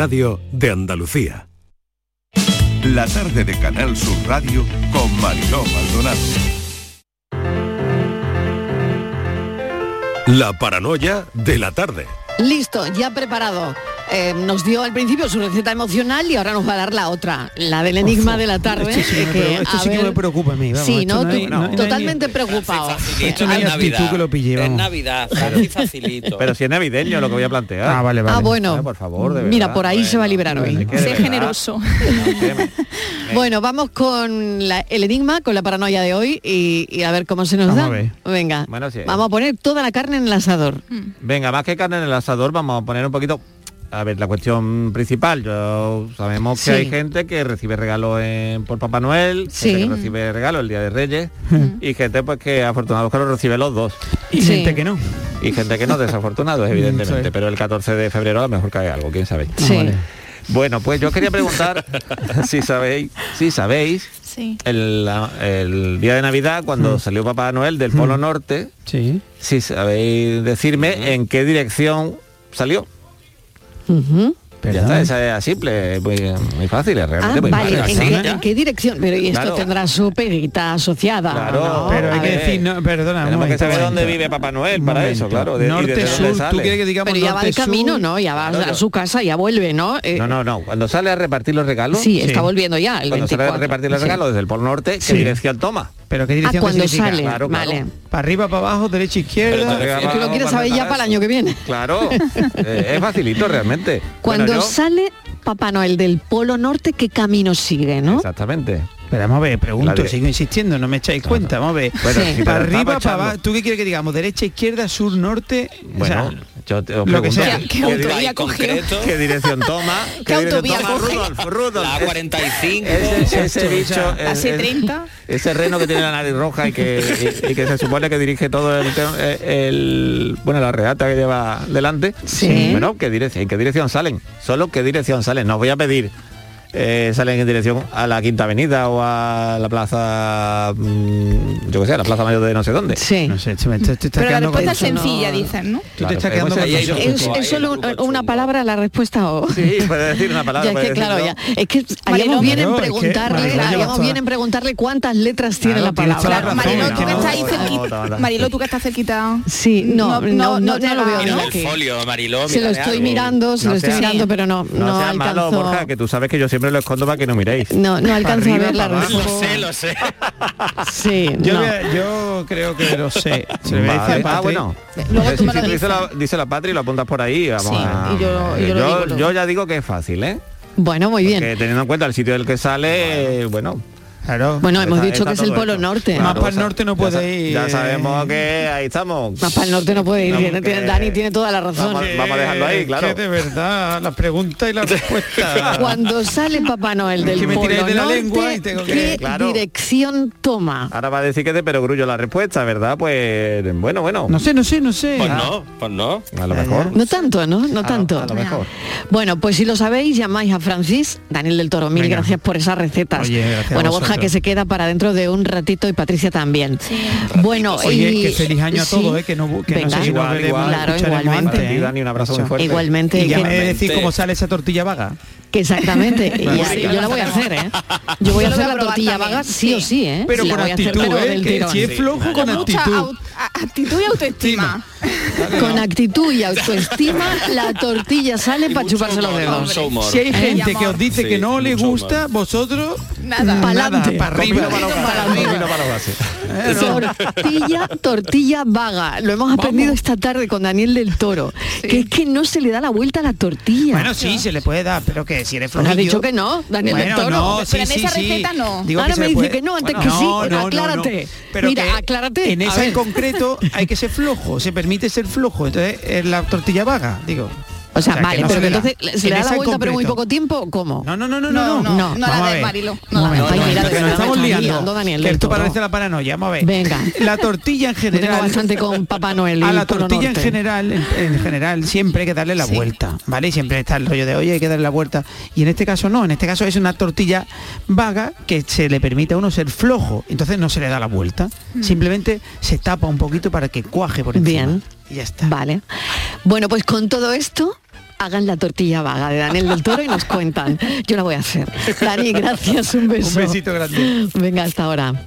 Radio de Andalucía. La tarde de Canal Sur Radio con Mariló Maldonado. La paranoia de la tarde. Listo, ya preparado. Eh, nos dio al principio su receta emocional y ahora nos va a dar la otra, la del enigma de la tarde. Esto sí, que me, esto sí que ver- me preocupa a mí. Vamos, sí, ¿no? hay- totalmente preocupado. Esto no hay actitud que lo pille, Es. Navidad, facilito. Pero si es navideño lo que voy a plantear. Ah, vale, vale. Ah, bueno. Ah, por favor, de Mira, por ahí se va a librar hoy. Es que de Sé generoso. Bueno, vamos con la- el enigma, con la paranoia de hoy y, y a ver cómo se nos Vamos da. a ver. Venga, Bueno, sí. vamos a poner toda la carne en el asador. Venga, más que carne en el asador, vamos a poner un poquito... A ver, la cuestión principal, yo sabemos que Sí. hay gente que recibe regalos en- por Papá Noel, Sí. gente que recibe regalos el Día de Reyes y gente pues que afortunados que lo recibe los dos. Y Sí. gente que no. Y gente que no, desafortunados, evidentemente, pero el 14 de febrero a lo mejor cae algo, quién sabe. Sí. vale. Bueno, pues yo quería preguntar si sabéis, si sabéis, Sí. el, día de Navidad, cuando salió Papá Noel del Polo Norte, Sí. si sabéis decirme en qué dirección salió. Ujú. Ya está, esa es simple, muy, muy fácil, es Ah, realmente muy vale, fácil. ¿en qué, en qué dirección? Pero y esto Claro. tendrá su peguita asociada. Claro, ¿no? Pero hay que decir, no, perdona, Tenemos que momento, saber un dónde vive Papá Noel para momento. eso, claro. de- norte, sur, sale. tú quieres que digamos Pero ya va de camino, sur? ¿no? Ya va Claro. a su casa, ya vuelve, ¿no? Eh, No, no, no. Cuando sale a repartir los regalos, Sí, está Sí. volviendo ya, el cuando sale a 24. repartir los Sí. regalos desde el Polo Norte, ¿qué Sí. dirección toma? Pero qué Ah, dirección cuando qué significa? sale, Claro, claro. vale. Para arriba, para abajo, derecha, izquierda. Es que lo quieres saber ya para el año que viene. Claro, eh, es facilito realmente. Cuando Bueno, yo- sale Papá Noel del Polo Norte, ¿qué camino sigue, no? Exactamente. Pero vamos a ver, pregunto, sigo insistiendo, no me echáis cuenta, vamos a ver. Bueno, Sí. si te para arriba, para abajo, ¿tú qué quieres que digamos? Derecha, izquierda, sur, norte. o sea, Bueno, yo te lo que pregunto, sea. ¿Qué ¿qué, autovía concreto, qué dirección toma? ¿Qué dirección autovía toma coge? Rudolf? Rudolf. la Es- 45. Ese, ese bicho, es- C30. es- ese reno que tiene la nariz roja y que, y, y que se supone que dirige todo el, te- eh, el- bueno la regata que lleva delante. Sí. Bueno, ¿qué dirección, ¿en qué dirección salen? Solo qué dirección salen. No os voy a pedir eh, salen en dirección a la Quinta Avenida o a la plaza, mm, yo qué sé, a la plaza mayor de no sé dónde. Sí. No sé, te, te- te estás Pero la respuesta es eso, ¿no? sencilla, dicen, ¿no? Tú te Claro, estás es quedando muy con sencillo. eso. ¿Es, es solo un- una palabra la respuesta o...? Sí, puede decir una palabra. Ya es que claro, ya. Es que haríamos Mariló, bien en es preguntarle, bien en preguntarle cuántas letras tiene Claro, la palabra. la razón, Mariló, es tú que estás ahí no, cerquita. no, no. Mariló, tú que estás cerquita. Sí, no, no, no, lo veo el folio, Mariló. Se lo estoy mirando, se No lo estoy mirando, pero no, No, alcanzo... Borja, que tú sabes que yo siempre lo escondo para que no miréis. No, no alcanzo a ver la abajo. Lo respuesta. sé, lo sé. Sí, Yo, no. creo que lo sé. Se le a Ah, bueno. Luego tú me lo dice, dices. la, dice la patria y lo apuntas por ahí. Vamos Sí, a- y yo- y yo lo yo, digo luego. yo ya digo que es fácil, ¿eh? Bueno, muy bien. Que teniendo en cuenta el sitio del que sale, bueno. Claro. Bueno, hemos está- dicho está que es el Polo. Norte. Más para el norte no puede ir, Ya sabemos que ahí estamos. Más para el norte no puede ir. Tiene- que- Dani tiene toda la razón. Vamos, vamos a dejarlo ahí, Eh, claro. Que de verdad, la pregunta y la respuesta. Cuando sale Papá Noel del que me Polo de la Norte, lengua y tengo que- ¿qué Claro. dirección toma? Ahora va a decir que es de perogrullo la respuesta, ¿verdad? Pues bueno, bueno. No sé, no sé, no sé. Pues no, pues no. A lo mejor. No tanto, ¿no? No tanto. a lo mejor. Bueno, pues si lo sabéis, llamáis a Francis, Daniel del Toro, mil Venga. gracias por esas recetas. Oye, gracias a bueno. Borja que se queda para dentro de un ratito y Patricia también. Bueno, Oye, y- que feliz año a sí. todos, ¿eh? que no, que no Venga. sé si nos Igual, veremos. Claro, igualmente. ¿eh? Dani, un abrazo muy Eso. fuerte. Igualmente, Y ya me decís cómo sale esa tortilla vaga. que exactamente. y Vale. ya- Sí, yo la voy a hacer, ¿eh? Yo voy a hacer la tortilla vaga sí o Sí. ¿eh? Pero con voy a hacer, actitud, pero ¿eh? del Que si es flojo, con Mucha actitud. actitud y autoestima. Con actitud y autoestima, la tortilla sale para chuparse los dedos. Si hay ¿Eh? gente que os dice Sí, que no le gusta, humor. vosotros Nada. Pa'lante. para arriba. Para para. Eh. Tortilla, tortilla vaga. Lo hemos aprendido esta tarde con Daniel del Toro. Que es que no se le da la vuelta a la tortilla. Bueno, sí, se le puede dar, pero que si eres Pues flojillo... has dicho que no, Daniel del Toro. no, Pero en sí, esa sí. receta no. Digo Ahora me dice que no, antes que sí. aclárate. Mira, aclárate. En esa en concreto hay que ser flojo, se permite ser flojo, entonces es la tortilla vaga, digo. O sea, que vale, no pero que entonces se En le da la vuelta pero muy poco tiempo, ¿cómo? No, no, no, no, no, No, no. no, no la de. Marilo, no mira, que nos verdad me estamos liando. liando, Daniel que esto parece la paranoia, vamos a ver. Venga. La tortilla en Yo tengo general. bastante con Papá Noel. y A la tortilla en general, en, en general, siempre hay que darle la vuelta, ¿vale? Y siempre está el rollo de, oye, hay que darle la vuelta. Y en este caso no, en este caso es una tortilla vaga que se le permite a uno ser flojo, entonces no se le da la vuelta. Simplemente se tapa un poquito para que cuaje por encima. Bien. Y ya está. Vale. Bueno, pues con todo esto, hagan la tortilla vaga de Daniel del Toro y nos cuentan. Yo la voy a hacer. Dani, gracias, un beso. Un besito grande. Venga, hasta ahora.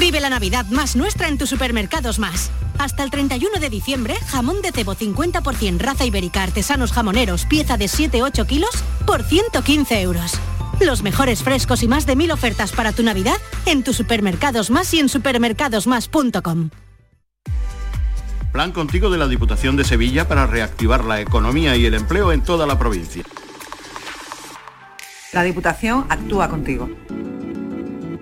Vive la Navidad más nuestra en tus supermercados más. Hasta el 31 de diciembre, jamón de cebo 50% raza ibérica artesanos jamoneros, pieza de 7-8 kilos, por 115 euros. Los mejores frescos y más de mil ofertas para tu Navidad en tus supermercados más y en supermercadosmás.com. Plan Contigo de la Diputación de Sevilla para reactivar la economía y el empleo en toda la provincia. La Diputación actúa contigo.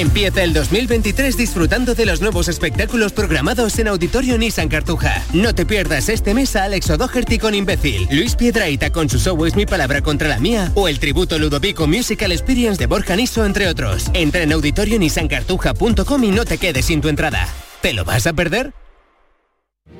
Empieza el 2023 disfrutando de los nuevos espectáculos programados en Auditorio Nissan Cartuja. No te pierdas este mes a Alex O'Doherty con Imbécil, Luis Piedraita con su show Es mi palabra contra la mía o el tributo Ludovico Musical Experience de Borja Niso, entre otros. Entra en auditorionissancartuja.com y no te quedes sin tu entrada. ¿Te lo vas a perder?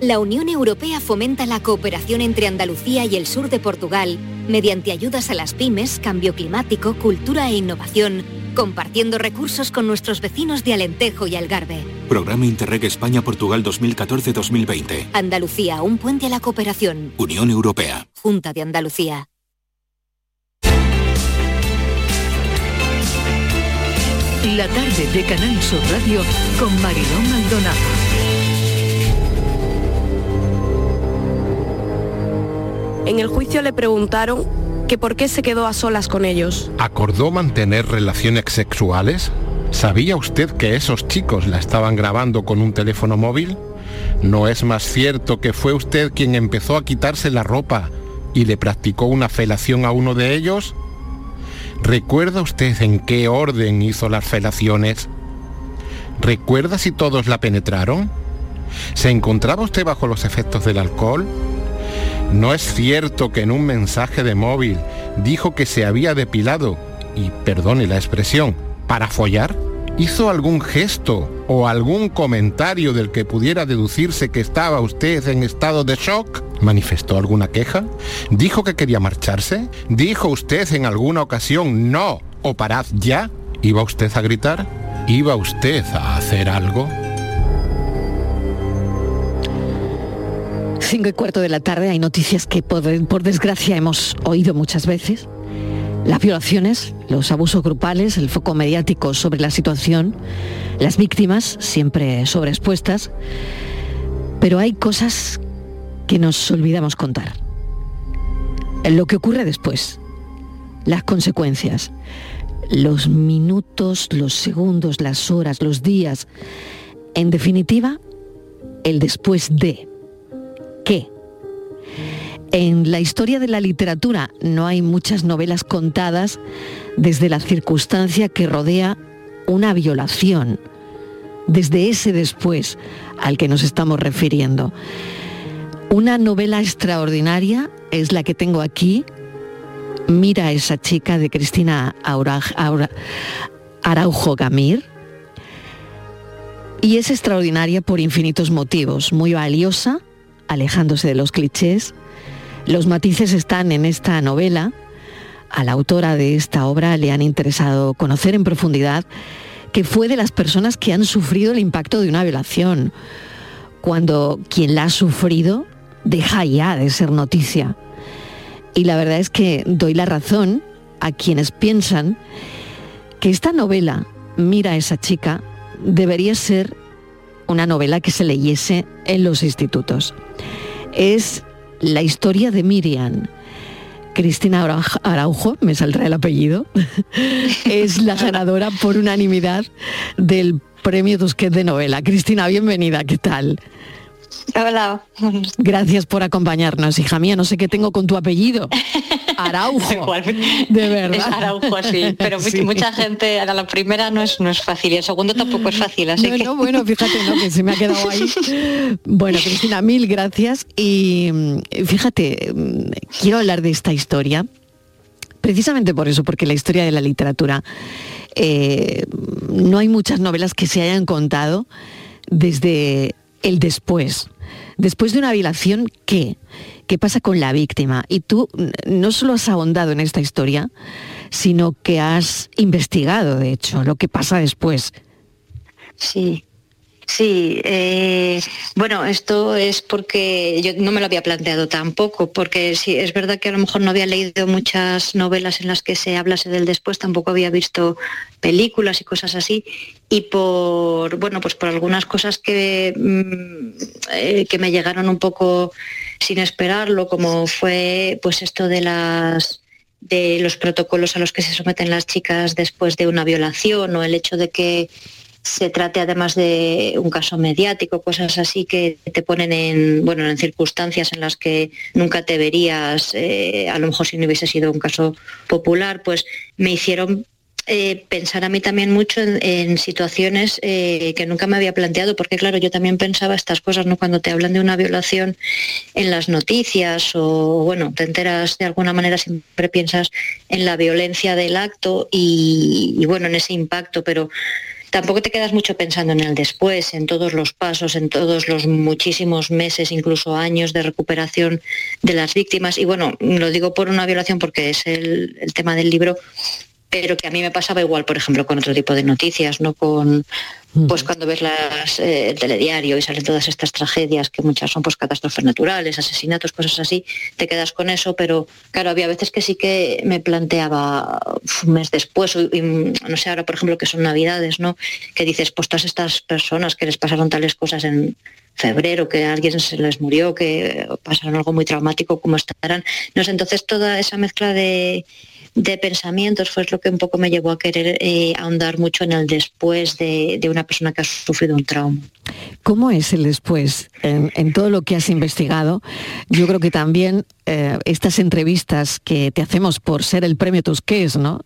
La Unión Europea fomenta la cooperación entre Andalucía y el sur de Portugal mediante ayudas a las pymes, cambio climático, cultura e innovación, compartiendo recursos con nuestros vecinos de Alentejo y Algarve. Programa Interreg España-Portugal 2014-2020. Andalucía, un puente a la cooperación. Unión Europea. Junta de Andalucía. La tarde de Canal Sur Radio con Mariló Maldonado. En el juicio le preguntaron que por qué se quedó a solas con ellos. ¿Acordó mantener relaciones sexuales? ¿Sabía usted que esos chicos la estaban grabando con un teléfono móvil? ¿No es más cierto que fue usted quien empezó a quitarse la ropa y le practicó una felación a uno de ellos? ¿Recuerda usted en qué orden hizo las felaciones? ¿Recuerda si todos la penetraron? ¿Se encontraba usted bajo los efectos del alcohol? ¿No es cierto que en un mensaje de móvil dijo que se había depilado, y perdone la expresión, para follar? ¿Hizo algún gesto o algún comentario del que pudiera deducirse que estaba usted en estado de shock? ¿Manifestó alguna queja? ¿Dijo que quería marcharse? ¿Dijo usted en alguna ocasión no o parad ya? ¿Iba usted a gritar? ¿Iba usted a hacer algo? Cinco y cuarto de la tarde hay noticias que por, por desgracia hemos oído muchas veces. Las violaciones, los abusos grupales, el foco mediático sobre la situación, las víctimas siempre sobreexpuestas. Pero hay cosas que nos olvidamos contar. Lo que ocurre después, las consecuencias, los minutos, los segundos, las horas, los días. En definitiva, el después de. En la historia de la literatura no hay muchas novelas contadas desde la circunstancia que rodea una violación, desde ese después al que nos estamos refiriendo. Una novela extraordinaria es la que tengo aquí, Mira a esa chica de Cristina Araujo Gamir. Y es extraordinaria por infinitos motivos, muy valiosa, alejándose de los clichés. Los matices están en esta novela. A la autora de esta obra le han interesado conocer en profundidad que fue de las personas que han sufrido el impacto de una violación, cuando quien la ha sufrido deja ya de ser noticia. Y la verdad es que doy la razón a quienes piensan que esta novela, Mira a esa chica, debería ser una novela que se leyese en los institutos. Es la historia de Miriam. Cristina Araujo, me saldrá el apellido, es la ganadora por unanimidad del premio Tusquets de novela. Cristina, bienvenida, ¿qué tal? Hola. Gracias por acompañarnos, hija mía. No sé qué tengo con tu apellido. Araujo. De verdad. Es Araujo, sí. Pero Sí. mucha gente, a la primera no es, no es fácil y el segundo tampoco es fácil. Así No, que... no, bueno, fíjate, ¿no? que se me ha quedado ahí. Bueno, Cristina, mil gracias. Y mm, fíjate, mm, quiero hablar de esta historia, precisamente por eso, porque la historia de la literatura, eh, no hay muchas novelas que se hayan contado desde el después. Después de una violación, ¿qué? ¿Qué pasa con la víctima? Y tú no solo has ahondado en esta historia, sino que has investigado, de hecho, lo que pasa después. Sí, sí. eh, bueno, esto es porque yo no me lo había planteado tampoco, porque sí, es verdad que a lo mejor no había leído muchas novelas en las que se hablase del después, tampoco había visto películas y cosas así, y por, bueno, pues por algunas cosas que, mm, eh, que me llegaron un poco sin esperarlo, como fue pues esto de las de los protocolos a los que se someten las chicas después de una violación o el hecho de que se trate además de un caso mediático, cosas así que te ponen en, bueno, en circunstancias en las que nunca te verías, eh, a lo mejor si no hubiese sido un caso popular, pues me hicieron eh, pensar a mí también mucho en, situaciones eh, que nunca me había planteado, porque claro, yo también pensaba estas cosas, ¿no? Cuando te hablan de una violación en las noticias o bueno, te enteras de alguna manera, siempre piensas en la violencia del acto y, y, bueno, en ese impacto, pero tampoco te quedas mucho pensando en el después, en todos los pasos, en todos los muchísimos meses, incluso años de recuperación de las víctimas. Y bueno, lo digo por una violación porque es el, el tema del libro, pero que a mí me pasaba igual, por ejemplo, con otro tipo de noticias, no con pues cuando ves las, eh, el telediario y salen todas estas tragedias, que muchas son pues catástrofes naturales, asesinatos, cosas así, te quedas con eso, pero claro, había veces que sí que me planteaba un mes después, y, no sé, ahora por ejemplo que son navidades, ¿no? Que dices, pues todas estas personas que les pasaron tales cosas en febrero, que alguien se les murió, que pasaron algo muy traumático, ¿cómo estarán? No sé, entonces toda esa mezcla de de pensamientos fue lo que un poco me llevó a querer eh, ahondar mucho en el después de, de, una persona que ha sufrido un trauma. ¿Cómo es el después? En, en todo lo que has investigado, yo creo que también eh, estas entrevistas que te hacemos por ser el premio Tusquets, ¿no?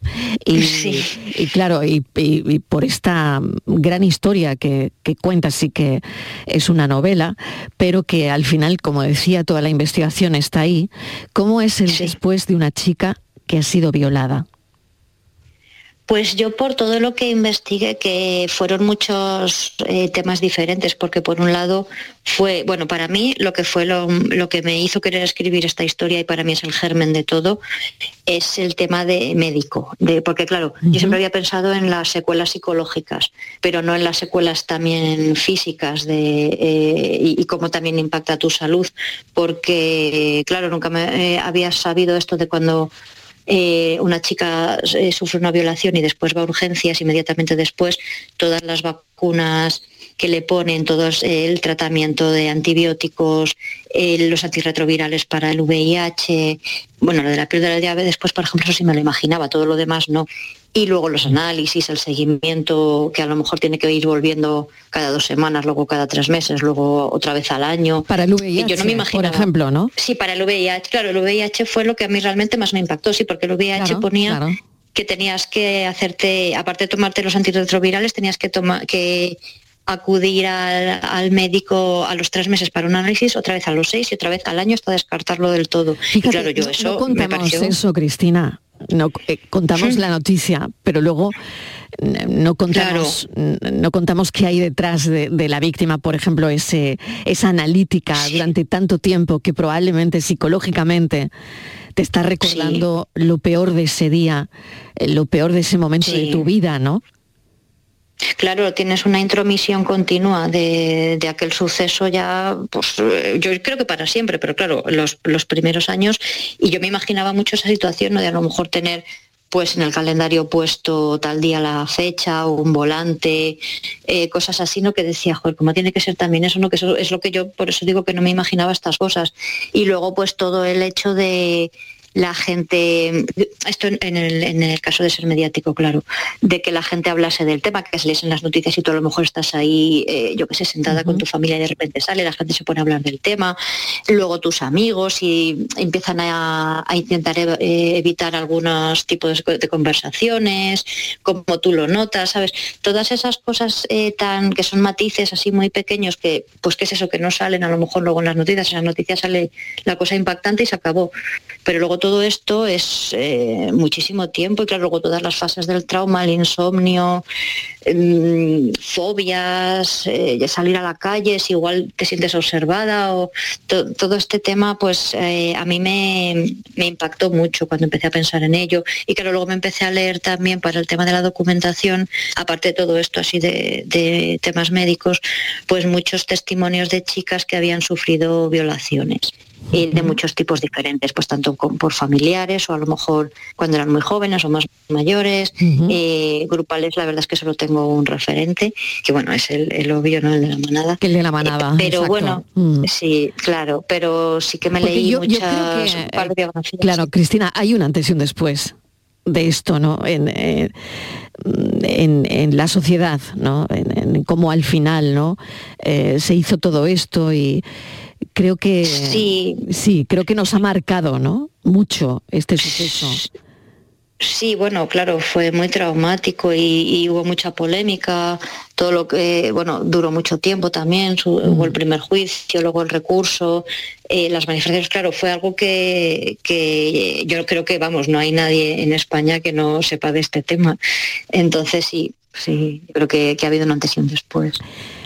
Y, sí. y claro, y, y, y, por esta gran historia que, que cuentas y que es una novela, pero que al final, como decía, toda la investigación está ahí. ¿Cómo es el sí. después de una chica que ha sido violada? Pues yo por todo lo que investigué, que fueron muchos eh, temas diferentes, porque por un lado fue, bueno, para mí lo que fue lo, lo, que me hizo querer escribir esta historia y para mí es el germen de todo, es el tema de médico, de, porque claro, uh -huh. yo siempre había pensado en las secuelas psicológicas, pero no en las secuelas también físicas de, eh, y, y, cómo también impacta tu salud, porque claro, nunca me eh, había sabido esto de cuando eh, una chica eh, sufre una violación y después va a urgencias, inmediatamente después todas las vacunas que le ponen, todo eh, el tratamiento de antibióticos, eh, los antirretrovirales para el VIH, bueno, lo de la piel de la llave después, por ejemplo, eso sí me lo imaginaba, todo lo demás no. Y luego los análisis, el seguimiento, que a lo mejor tiene que ir volviendo cada dos semanas, luego cada tres meses, luego otra vez al año. Para el VIH, yo no me imaginaba, por ejemplo, ¿no? Sí, para el VIH, claro, el VIH fue lo que a mí realmente más me impactó, sí, porque el VIH claro, ponía claro. que tenías que hacerte, aparte de tomarte los antirretrovirales, tenías que tomar que acudir al, al, médico a los tres meses para un análisis, otra vez a los seis y otra vez al año hasta descartarlo del todo. Fíjate, y claro, yo eso no contamos me pareció... eso, Cristina. No, eh, contamos Sí. la noticia, pero luego n- no contamos, no contamos qué hay detrás de, de la víctima, por ejemplo, ese, esa analítica durante tanto tiempo que probablemente psicológicamente te está recordando lo peor de ese día, eh, lo peor de ese momento de tu vida, ¿no? Claro, tienes una intromisión continua de, aquel suceso ya, pues eh, yo creo que para siempre, pero claro, los, los primeros años, y yo me imaginaba mucho esa situación, ¿no? de a lo mejor tener pues en el calendario puesto tal día la fecha o un volante, eh, cosas así, ¿no? Que decía, joder, ¿cómo tiene que ser también eso? ¿no? Que eso es lo que yo, por eso digo que no me imaginaba estas cosas. Y luego pues todo el hecho de la gente, esto en el, en el caso de ser mediático, claro, de que la gente hablase del tema, que se lees en las noticias y tú a lo mejor estás ahí, eh, yo que sé, sentada con tu familia y de repente sale, la gente se pone a hablar del tema, luego tus amigos y empiezan a, a intentar ev- eh, evitar algunos tipos de, de conversaciones, como tú lo notas, ¿sabes? Todas esas cosas eh, tan que son matices así muy pequeños que, pues qué es eso, que no salen a lo mejor luego en las noticias, en las noticias sale la cosa impactante y se acabó. Pero luego todo esto es eh, muchísimo tiempo y claro, luego todas las fases del trauma, el insomnio, em, fobias, eh, salir a la calle, si igual te sientes observada o to- todo este tema, pues eh, a mí me, impactó mucho cuando empecé a pensar en ello. Y claro, luego me empecé a leer también para el tema de la documentación, aparte de todo esto así de temas médicos, pues muchos testimonios de chicas que habían sufrido violaciones y de muchos tipos diferentes, pues tanto con- por familiares o a lo mejor cuando eran muy jóvenes o más mayores, eh, grupales, la verdad es que solo tengo un referente, que bueno, es el, el obvio, ¿no? El de la manada. El de la manada. Pero exacto. bueno, Mm. sí, claro, pero sí que me Porque leí yo- yo creo muchas que, de biografías. Claro, Cristina, hay un antes y un después de esto, ¿no? En, eh, en- en la sociedad, ¿no? En, en cómo al final, ¿no? Eh, se hizo todo esto y creo que Sí. sí, creo que nos ha marcado, ¿no? Mucho este suceso. Sí, bueno, claro, fue muy traumático y, y hubo mucha polémica, todo lo que, bueno, duró mucho tiempo también, su- hubo el primer juicio, luego el recurso, eh, las manifestaciones, claro, fue algo que, que yo creo que, vamos, no hay nadie en España que no sepa de este tema. Entonces, sí, sí, creo que, que ha habido un antes y un después.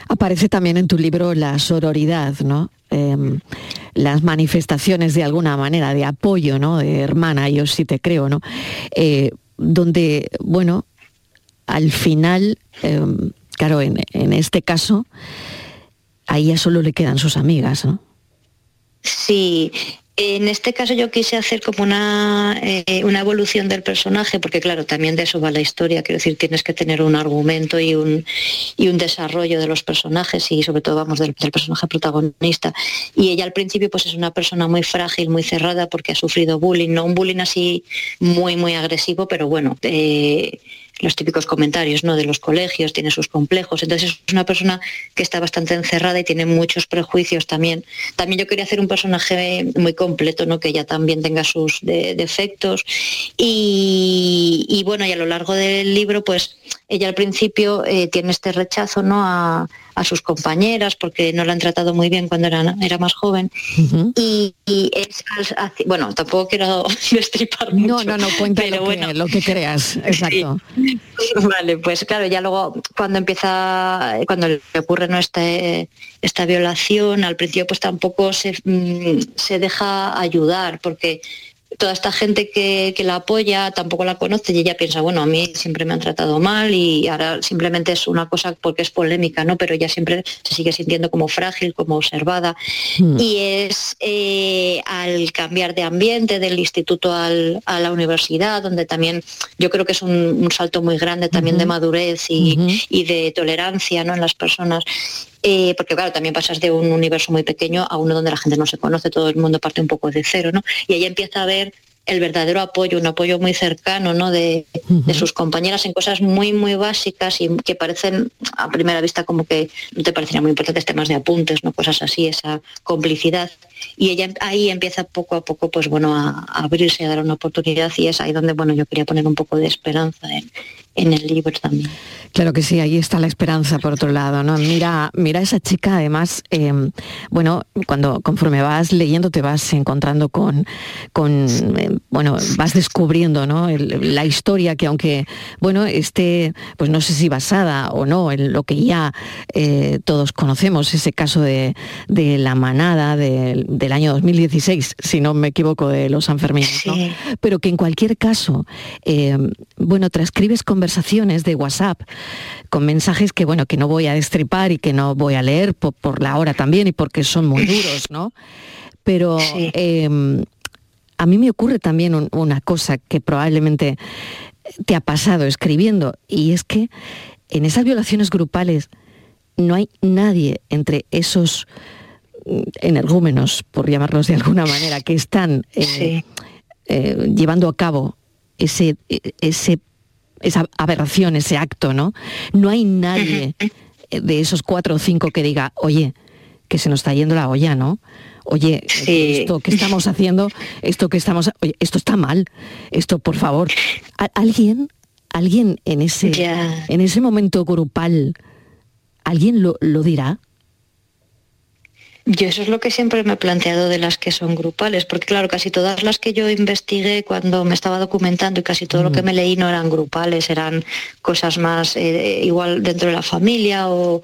Aparece también en tu libro la sororidad, ¿no? Em, las manifestaciones de alguna manera de apoyo, ¿no? De hermana, yo sí te creo, ¿no? Eh, donde, bueno, al final, em, claro, en, en este caso, a ella solo le quedan sus amigas, ¿no? Sí, en este caso yo quise hacer como una, eh, una evolución del personaje, porque claro, también de eso va la historia, quiero decir, tienes que tener un argumento y un, y un desarrollo de los personajes y sobre todo, vamos, del, personaje protagonista. Y ella al principio pues es una persona muy frágil, muy cerrada, porque ha sufrido bullying, no un bullying así muy, muy agresivo, pero bueno, eh, los típicos comentarios ¿no? de los colegios, tiene sus complejos. Entonces es una persona que está bastante encerrada y tiene muchos prejuicios también. También yo quería hacer un personaje muy completo, ¿no? que ella también tenga sus de- defectos. Y, y bueno, y a lo largo del libro, pues ella al principio eh, tiene este rechazo ¿no? a, a sus compañeras porque no la han tratado muy bien cuando era, era más joven. y, y es, bueno, tampoco quiero destripar mucho. No, no, no, cuenta pero lo, bueno, que, lo que creas. Exacto. Vale, pues claro, ya luego cuando empieza, cuando le ocurre ¿no? este, esta violación, al principio pues tampoco se, mm, se deja ayudar porque toda esta gente que, que la apoya tampoco la conoce y ella piensa, bueno, a mí siempre me han tratado mal y ahora simplemente es una cosa porque es polémica, ¿no? Pero ella siempre se sigue sintiendo como frágil, como observada. Hmm. Y es eh, al cambiar de ambiente del instituto al- a la universidad, donde también yo creo que es un, un salto muy grande también de madurez y, y de tolerancia ¿no? en las personas. Eh, porque claro, también pasas de un universo muy pequeño a uno donde la gente no se conoce, todo el mundo parte un poco de cero, ¿no? Y ella empieza a ver el verdadero apoyo, un apoyo muy cercano, ¿no? De, de sus compañeras en cosas muy, muy básicas y que parecen a primera vista como que no te parecerían muy importantes temas de apuntes, ¿no? Cosas así, esa complicidad. Y ella ahí empieza poco a poco, pues bueno, a, a abrirse, a dar una oportunidad y es ahí donde, bueno, yo quería poner un poco de esperanza en, en el libro también. Claro que sí, ahí está la esperanza por otro lado, ¿no? Mira, mira esa chica, además, eh, bueno, cuando conforme vas leyendo te vas encontrando con, con eh, bueno, vas descubriendo, ¿no? El- la historia que aunque, bueno, esté, pues no sé si basada o no en lo que ya eh, todos conocemos, ese caso de, de la manada del- del año 2016, si no me equivoco, de los Sanfermines, ¿no? pero que en cualquier caso, bueno, transcribes conversaciones de WhatsApp con mensajes que, bueno, que no voy a destripar y que no voy a leer po- por, la hora también y porque son muy duros, ¿no? Pero eh, a mí me ocurre también un- una cosa que probablemente te ha pasado escribiendo y es que en esas violaciones grupales no hay nadie entre esos mm, energúmenos, por llamarlos de alguna manera, que están eh, eh, llevando a cabo ese, e- ese, esa aberración, ese acto, ¿no? No hay nadie de esos cuatro o cinco que diga, oye, que se nos está yendo la olla, ¿no? Oye, esto que estamos haciendo, esto que estamos, oye, esto está mal, esto por favor, ¿A- alguien, alguien en ese, en ese momento grupal, alguien lo, lo dirá. Yo eso es lo que siempre me he planteado de las que son grupales, porque claro, casi todas las que yo investigué cuando me estaba documentando y casi todo lo que me leí no eran grupales, eran cosas más eh, igual dentro de la familia o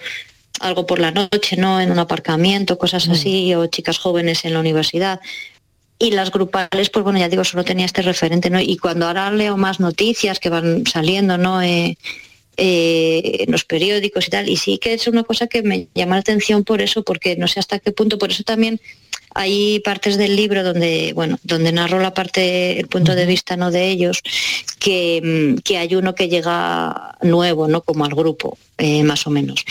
algo por la noche, ¿no? En un aparcamiento, cosas así, o chicas jóvenes en la universidad. Y las grupales, pues bueno, ya digo, solo tenía este referente, ¿no? Y cuando ahora leo más noticias que van saliendo, ¿no? Eh, eh, en los periódicos y tal. Y sí que es una cosa que me llama la atención por eso, porque no sé hasta qué punto, por eso también hay partes del libro donde, bueno, donde narro la parte, el punto de vista no de ellos, que, mm, que hay uno que llega nuevo, ¿no? Como al grupo, eh, más o menos.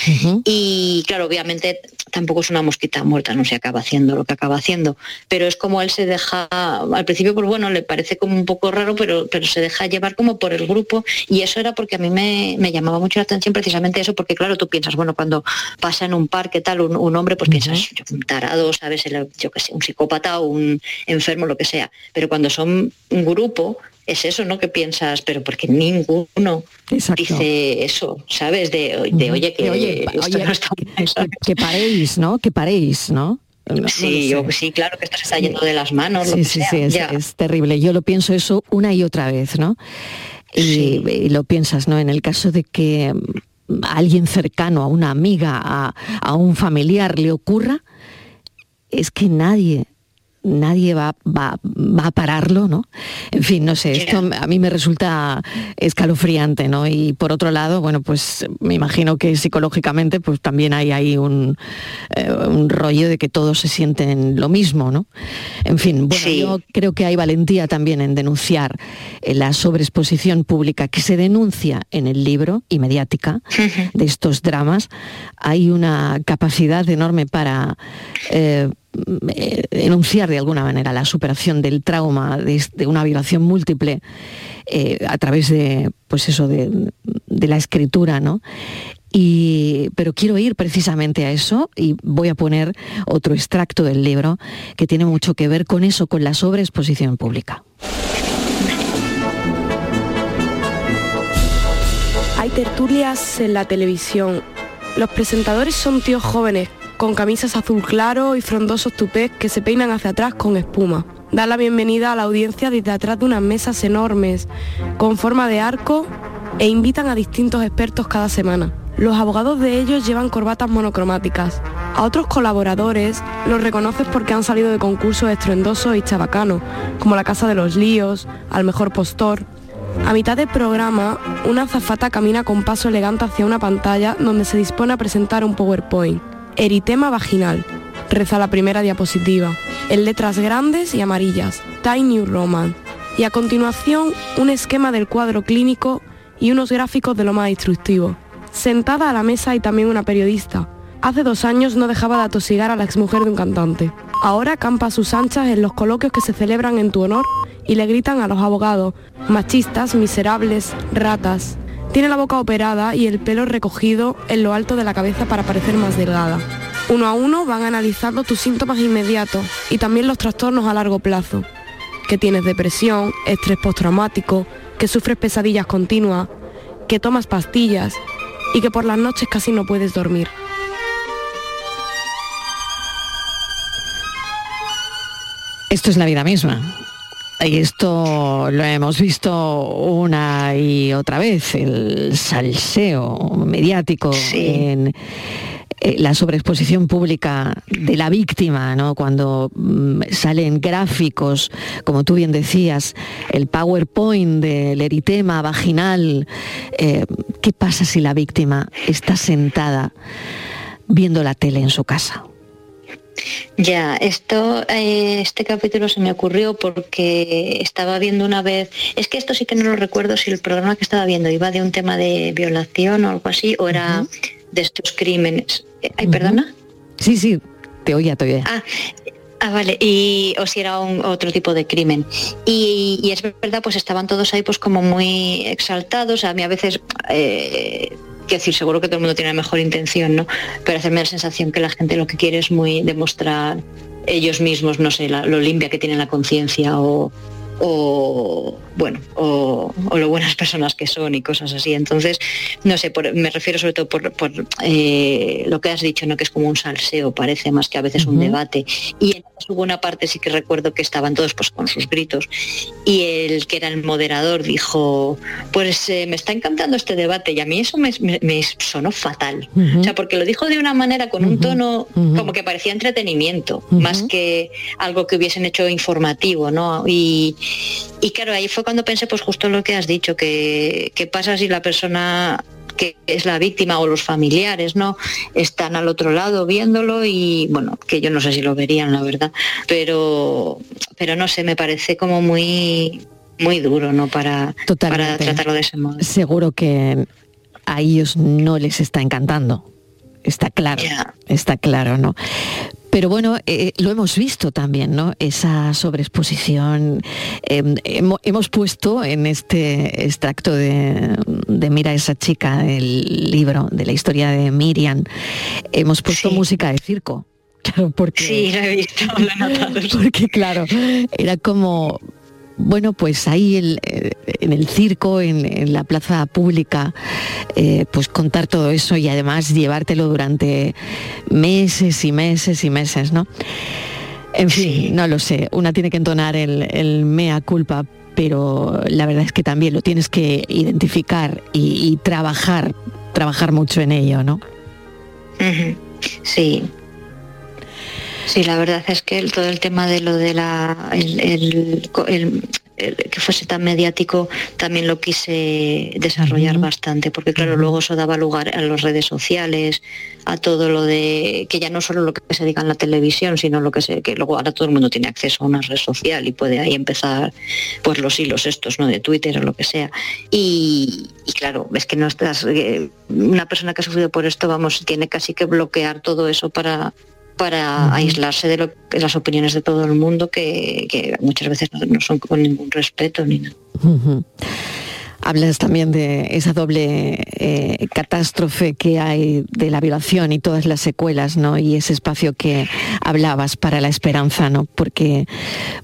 Y claro, obviamente tampoco es una mosquita muerta, no se acaba haciendo lo que acaba haciendo, pero es como él se deja, al principio pues bueno, le parece como un poco raro, pero, pero se deja llevar como por el grupo y eso era porque a mí me, me llamaba mucho la atención precisamente eso, porque claro, tú piensas, bueno, cuando pasa en un parque tal un, un hombre, pues piensas, yo, un tarado, ¿sabes? El- yo que sé, un psicópata o un enfermo, lo que sea, pero cuando son un grupo, es eso, ¿no? Que piensas, pero porque ninguno dice eso, ¿sabes? De, de, oye, que oye, esto oye, no está bien, ¿sabes? Que paréis, ¿no? Que paréis, ¿no? Sí, lo yo- sí, claro que esto se está yendo de las manos. lo Sí, que sí, sea, sí, es, terrible. Yo lo pienso eso una y otra vez, ¿no? Y, y lo piensas, ¿no? En el caso de que mm, a alguien cercano, a una amiga, a, a un familiar le ocurra, es que nadie, nadie va, va, va a pararlo, ¿no? En fin, no sé, esto a mí me resulta escalofriante, ¿no? Y por otro lado, bueno, pues me imagino que psicológicamente pues también hay ahí un, eh, un rollo de que todos se sienten lo mismo, ¿no? En fin, bueno, yo creo que hay valentía también en denunciar eh, la sobreexposición pública que se denuncia en el libro y mediática de estos dramas. Hay una capacidad enorme para eh, eh, enunciar de alguna manera la superación del trauma de, una violación múltiple eh, a través de, pues eso, de la escritura, ¿no? Y, pero quiero ir precisamente a eso y voy a poner otro extracto del libro que tiene mucho que ver con eso, con la sobreexposición pública. Hay tertulias en la televisión Los presentadores son tíos jóvenes, con camisas azul claro y frondosos tupés que se peinan hacia atrás con espuma. Dan la bienvenida a la audiencia desde atrás de unas mesas enormes, con forma de arco, e invitan a distintos expertos cada semana. Los abogados de ellos llevan corbatas monocromáticas. A otros colaboradores los reconoces porque han salido de concursos estruendosos y chabacanos, como La Casa de los Líos, Al Mejor Postor. A mitad del programa, una azafata camina con paso elegante hacia una pantalla donde se dispone a presentar un PowerPoint. Eritema vaginal. Reza la primera diapositiva. En letras grandes y amarillas. Tiny Roman. Y a continuación, un esquema del cuadro clínico y unos gráficos de lo más instructivo. Sentada a la mesa hay también una periodista. Hace dos años no dejaba de atosigar a la exmujer de un cantante. Ahora campa a sus anchas en los coloquios que se celebran en tu honor y le gritan a los abogados, machistas, miserables, ratas. Tiene la boca operada y el pelo recogido en lo alto de la cabeza para parecer más delgada. Uno a uno van analizando tus síntomas inmediatos y también los trastornos a largo plazo. Que tienes depresión, estrés postraumático, que sufres pesadillas continuas, que tomas pastillas y que por las noches casi no puedes dormir. Esto es la vida misma. Y esto lo hemos visto una y otra vez, el salseo mediático en eh, la sobreexposición pública de la víctima, ¿no? cuando mm, salen gráficos, como tú bien decías, el PowerPoint del eritema vaginal, eh, ¿qué pasa si la víctima está sentada viendo la tele en su casa? Ya, esto, eh, este capítulo se me ocurrió porque estaba viendo una vez, es que esto sí que no lo recuerdo si el programa que estaba viendo iba de un tema de violación o algo así, o era de estos crímenes. Eh, Ay, perdona. Sí, sí, te oía, te oía. Ah, Ah, vale, y, o si era un, otro tipo de crimen. Y, y es verdad, pues estaban todos ahí pues como muy exaltados. A mí a veces, eh, quiero decir, seguro que todo el mundo tiene la mejor intención, ¿no? Pero hacerme la sensación que la gente lo que quiere es muy demostrar ellos mismos, no sé, la- lo limpia que tienen la conciencia o, o bueno, o, o lo buenas personas que son y cosas así. Entonces, no sé, por- me refiero sobre todo por, por, eh, lo que has dicho, ¿no? Que es como un salseo, parece más que a veces un debate. Y en hubo una parte sí que recuerdo que estaban todos pues con sus gritos. Y el que era el moderador dijo pues eh, me está encantando este debate y a mí eso me, me- me sonó fatal. O sea porque lo dijo de una manera con un tono como que parecía entretenimiento más que algo que hubiesen hecho informativo no y, y claro ahí fue cuando pensé pues justo lo que has dicho que qué pasa si la persona que es la víctima o los familiares, ¿no? Están al otro lado viéndolo y bueno, que yo no sé si lo verían, la verdad, pero pero no sé, me parece como muy muy duro, ¿no? Para, para tratarlo de ese modo. Seguro que a ellos no les está encantando. Está claro, está claro, ¿no? Pero bueno, eh, lo hemos visto también, ¿no? Esa sobreexposición. Eh, hemo- hemos puesto en este extracto de, de Mira esa chica, el libro de la historia de Miriam, hemos puesto música de circo. Claro, porque... Sí, lo he visto, lo he notado. Porque claro, era como, bueno, pues ahí el, eh, en el circo, en, en la plaza pública, eh, pues contar todo eso y además llevártelo durante meses y meses y meses, ¿no? En fin, no lo sé, una tiene que entonar el, el mea culpa, pero la verdad es que también lo tienes que identificar y, y trabajar, trabajar mucho en ello, ¿no? Sí. Sí, la verdad es que el- todo el tema de lo de la el, el- el- el que fuese tan mediático también lo quise desarrollar bastante, porque claro, luego eso daba lugar a las redes sociales, a todo lo de que ya no solo lo que se diga en la televisión, sino lo que se que luego ahora todo el mundo tiene acceso a una red social y puede ahí empezar pues los hilos estos, ¿no? de Twitter o lo que sea. Y, y claro, es que no estás eh, una persona que ha sufrido por esto, vamos, tiene casi que bloquear todo eso para para aislarse de, lo, de las opiniones de todo el mundo que, que muchas veces no, no son con ningún respeto ni nada. Hablas también de esa doble eh, catástrofe que hay de la violación y todas las secuelas, ¿no? Y ese espacio que hablabas para la esperanza, ¿no? Porque,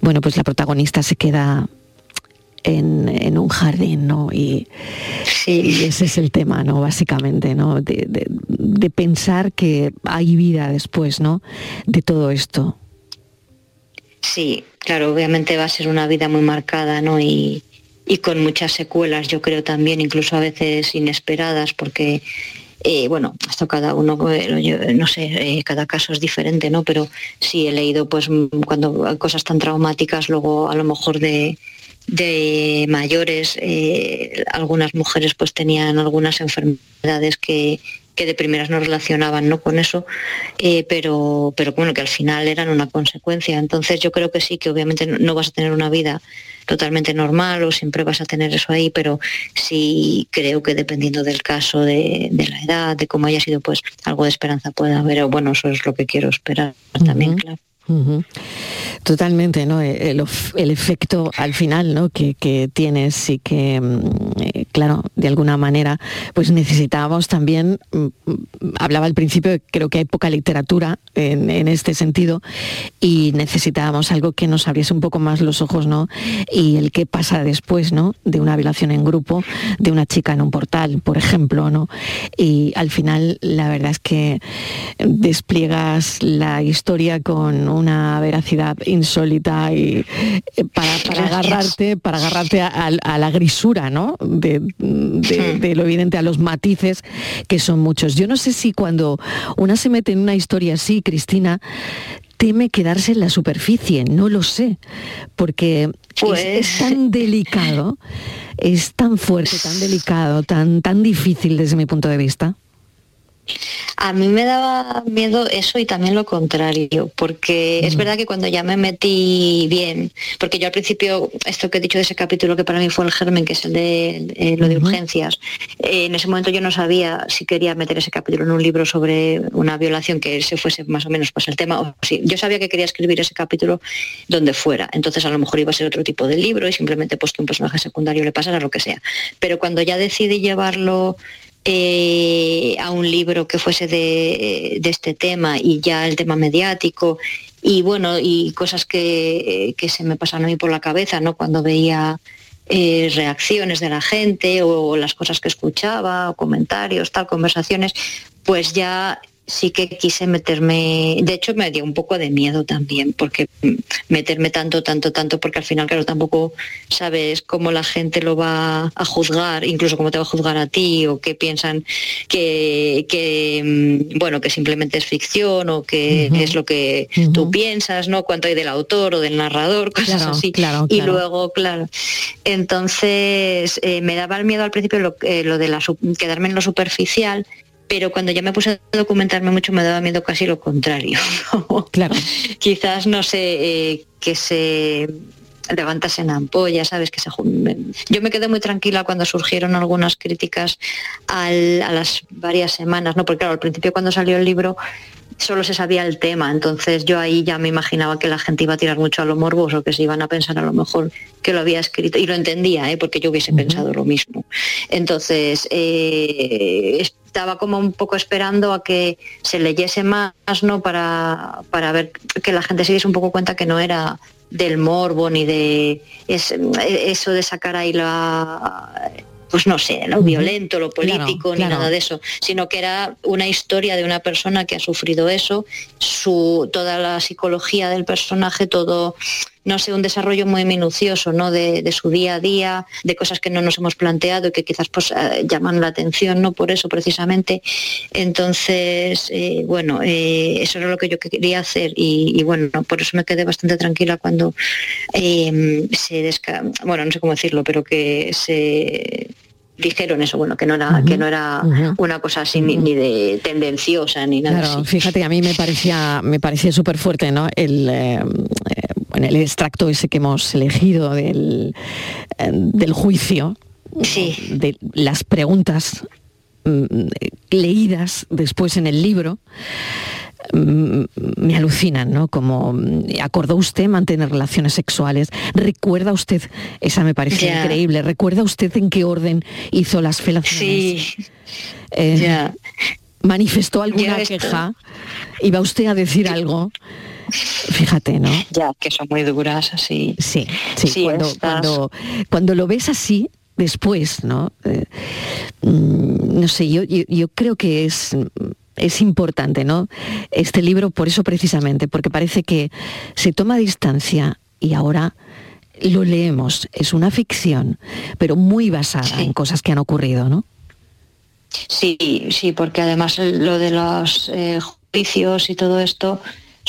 bueno, pues la protagonista se queda en, en un jardín, ¿no? Y, y ese es el tema, ¿no? Básicamente, ¿no? De, de- de pensar que hay vida después, ¿no? De todo esto. Sí, claro, obviamente va a ser una vida muy marcada, ¿no? Y, y con muchas secuelas, yo creo también, incluso a veces inesperadas, porque, eh, bueno, esto cada uno, yo, no sé, eh, cada caso es diferente, ¿no? Pero sí he leído, pues, cuando hay cosas tan traumáticas, luego a lo mejor de de mayores, eh, algunas mujeres pues tenían algunas enfermedades que, que de primeras no relacionaban ¿no? con eso, eh, pero, pero bueno, que al final eran una consecuencia. Entonces yo creo que sí, que obviamente no, vas a tener una vida totalmente normal o siempre vas a tener eso ahí, pero sí creo que dependiendo del caso, de, de la edad, de cómo haya sido, pues algo de esperanza puede haber. O bueno, eso es lo que quiero esperar también, claro. Totalmente, ¿no? El, of- el efecto al final, ¿no? Que, que tienes y que, mm, eh, claro, de alguna manera, pues necesitábamos también, mm, mm, hablaba al principio, creo que hay poca literatura en, en este sentido y necesitábamos algo que nos abriese un poco más los ojos, ¿no? Y el qué pasa después, ¿no? De una violación en grupo, de una chica en un portal, por ejemplo, ¿no? Y al final, la verdad es que despliegas la historia con una veracidad insólita y eh, para, para agarrarte, para agarrarte a, a- a la grisura, ¿no? De, de- de lo evidente, a los matices que son muchos. Yo no sé si cuando una se mete en una historia así, Cristina, teme quedarse en la superficie, no lo sé, porque es- Pues es, tan delicado, es tan fuerte, tan delicado, tan, tan difícil desde mi punto de vista. A mí me daba miedo eso y también lo contrario, porque es verdad que cuando ya me metí bien, porque yo al principio, esto que he dicho de ese capítulo que para mí fue el germen, que es el de eh, lo de urgencias, eh, en ese momento yo no sabía si quería meter ese capítulo en un libro sobre una violación que ese fuese más o menos pues el tema, o sí, yo sabía que quería escribir ese capítulo donde fuera, entonces a lo mejor iba a ser otro tipo de libro y simplemente pues que un personaje secundario le pasara lo que sea, pero cuando ya decidí llevarlo eh, a un libro que fuese de, este tema y ya el tema mediático y bueno, y cosas que, que se me pasaron a mí por la cabeza, ¿no? Cuando veía eh, reacciones de la gente o las cosas que escuchaba o comentarios, tal, conversaciones, pues ya sí que quise meterme, de hecho me dio un poco de miedo también, porque meterme tanto, tanto, tanto, porque al final, claro, tampoco sabes cómo la gente lo va a juzgar, incluso cómo te va a juzgar a ti, o qué piensan que, que, mm, bueno, que simplemente es ficción, o que es lo que tú piensas, ¿no? Cuánto hay del autor o del narrador, cosas Claro, así. claro, y claro. luego, claro, entonces eh, me daba el miedo al principio lo, eh, lo de la, quedarme en lo superficial, pero cuando ya me puse a documentarme mucho me daba miedo casi lo contrario. Claro. Quizás, no sé, eh, que se levantasen ampollas, ¿sabes? Que se Yo me quedé muy tranquila cuando surgieron algunas críticas al- a las varias semanas, ¿no? Porque claro, al principio cuando salió el libro solo se sabía el tema, entonces yo ahí ya me imaginaba que la gente iba a tirar mucho a lo morboso, que se iban a pensar a lo mejor que lo había escrito, y lo entendía, ¿eh? porque yo hubiese pensado lo mismo. Entonces, eh, estaba como un poco esperando a que se leyese más, ¿no? Para, para ver que la gente se diese un poco cuenta que no era del morbo ni de es- eso de sacar ahí la pues no sé, lo violento, lo político, claro. ni nada de eso, sino que era una historia de una persona que ha sufrido eso, su toda la psicología del personaje, todo no sé, un desarrollo muy minucioso, ¿no? De, de su día a día, de cosas que no nos hemos planteado y que quizás pues eh, llaman la atención, ¿no? Por eso precisamente. Entonces, eh, bueno, eh, eso era lo que yo quería hacer y, y, bueno, por eso me quedé bastante tranquila cuando eh, se desca bueno, no sé cómo decirlo, pero que se dijeron eso, bueno, que no era, que no era una cosa así ni, ni de tendenciosa ni nada Claro, así. fíjate, a mí me parecía, me parecía súper fuerte, ¿no? El, eh, bueno, el extracto ese que hemos elegido del, eh, del juicio, de las preguntas mm, leídas después en el libro. mm, Me alucinan, ¿no? Como mm, acordó usted mantener relaciones sexuales. ¿Recuerda usted, esa me parece increíble, ¿recuerda usted en qué orden hizo las felaciones? Sí, Eh, ¿Manifestó alguna queja? ¿Iba usted a decir algo? Fíjate, ¿no? Ya, que son muy duras, así. Sí, sí, cuando, cuando, cuando lo ves así, después, ¿no? Eh, mm, no sé, yo, yo, yo creo que es es importante, ¿no? Este libro, por eso precisamente, porque parece que se toma distancia y ahora lo leemos. Es una ficción, pero muy basada en cosas que han ocurrido, ¿no? Sí, sí, porque además lo de los eh, juicios y todo esto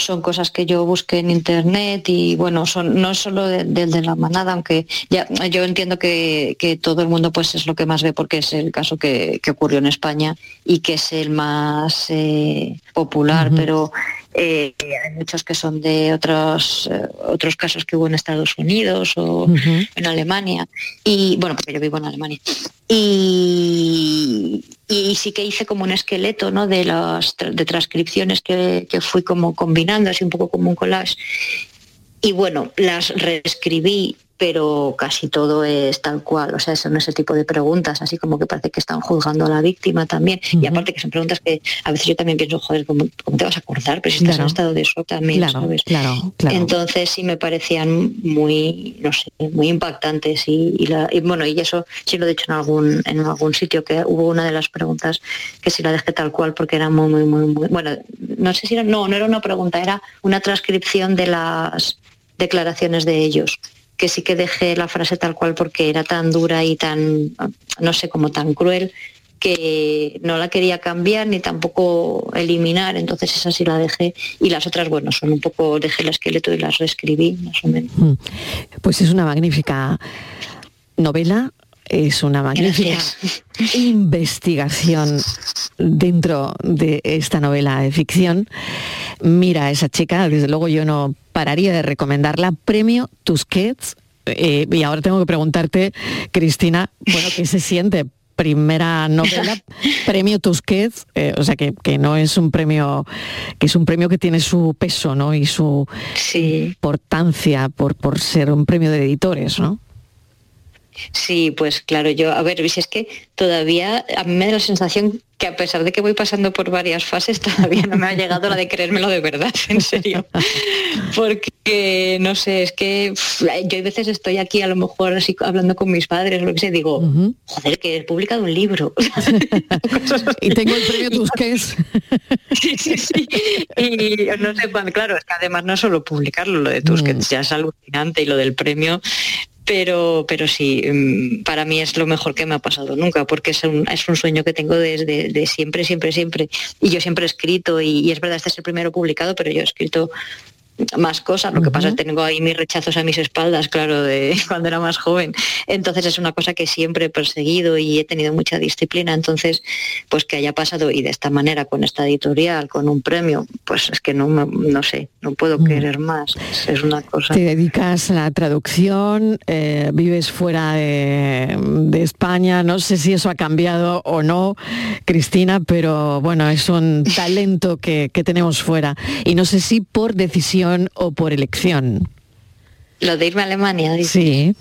son cosas que yo busqué en internet y bueno, son, no es solo del de, la manada, aunque ya yo entiendo que, todo el mundo pues es lo que más ve porque es el caso que, ocurrió en España y que es el más eh, popular, pero eh, hay muchos que son de otros eh, otros casos que hubo en Estados Unidos o en Alemania. Y bueno porque yo vivo en Alemania. Y, sí que hice como un esqueleto ¿no? de las de transcripciones que, que fui como combinando así un poco como un collage. Y bueno las reescribí pero casi todo es tal cual, o sea, son ese tipo de preguntas, así como que parece que están juzgando a la víctima también, y aparte que son preguntas que a veces yo también pienso, joder, ¿cómo, te vas a acordar? Pero si estás en estado de shock también, ¿sabes? Claro, claro. Entonces sí me parecían muy, no sé, muy impactantes y, bueno, y eso sí lo he dicho en algún, en algún sitio, que hubo una de las preguntas que sí la dejé tal cual porque era muy, muy, muy, muy, bueno, no sé si era, no, no era una pregunta, era una transcripción de las declaraciones de ellos que sí que dejé la frase tal cual porque era tan dura y tan, no sé, como tan cruel, que no la quería cambiar ni tampoco eliminar, entonces esa sí la dejé. Y las otras, bueno, son un poco, dejé el esqueleto y las reescribí, más o menos. Mm. Pues es una magnífica novela, es una magnífica investigación dentro de esta novela de ficción. Mira a esa chica, desde luego yo no pararía de recomendarla. Premio Tusquets. Eh, y ahora tengo que preguntarte, Cristina, bueno, ¿qué se siente? Primera novela, premio Tusquets, eh, o sea que, no es un premio, que es un premio que tiene su peso, ¿no? Y su importancia por, por ser un premio de editores, ¿no? Sí, pues claro, yo, a ver, es que todavía a mí me da la sensación que a pesar de que voy pasando por varias fases, todavía no me ha llegado la de creérmelo de verdad, en serio. Porque, no sé, es que yo a veces estoy aquí a lo mejor así hablando con mis padres, lo que sé, digo, joder, que he publicado un libro. y tengo el premio Tusquets. sí, sí, sí. Y no sé, claro, es que además no solo publicarlo, lo de Tusquets mm. ya es alucinante y lo del premio pero, pero sí, mm, para mí es lo mejor que me ha pasado nunca, porque es un, es un sueño que tengo desde de siempre, siempre, siempre. Y yo siempre he escrito, y, es verdad, este es el primero publicado, pero yo he escrito más cosas. Lo que pasa es que tengo ahí mis rechazos a mis espaldas, claro, de cuando era más joven. Entonces es una cosa que siempre he perseguido y he tenido mucha disciplina. Entonces, pues que haya pasado y de esta manera, con esta editorial, con un premio, pues es que no, no sé, no puedo mm. querer más. Es una cosa. Te dedicas a la traducción, eh, vives fuera de, España. No sé si eso ha cambiado o no, Cristina, pero bueno, es un talento que, que tenemos fuera. Y no sé si por decisión o por elección? Lo de irme a Alemania, Sí.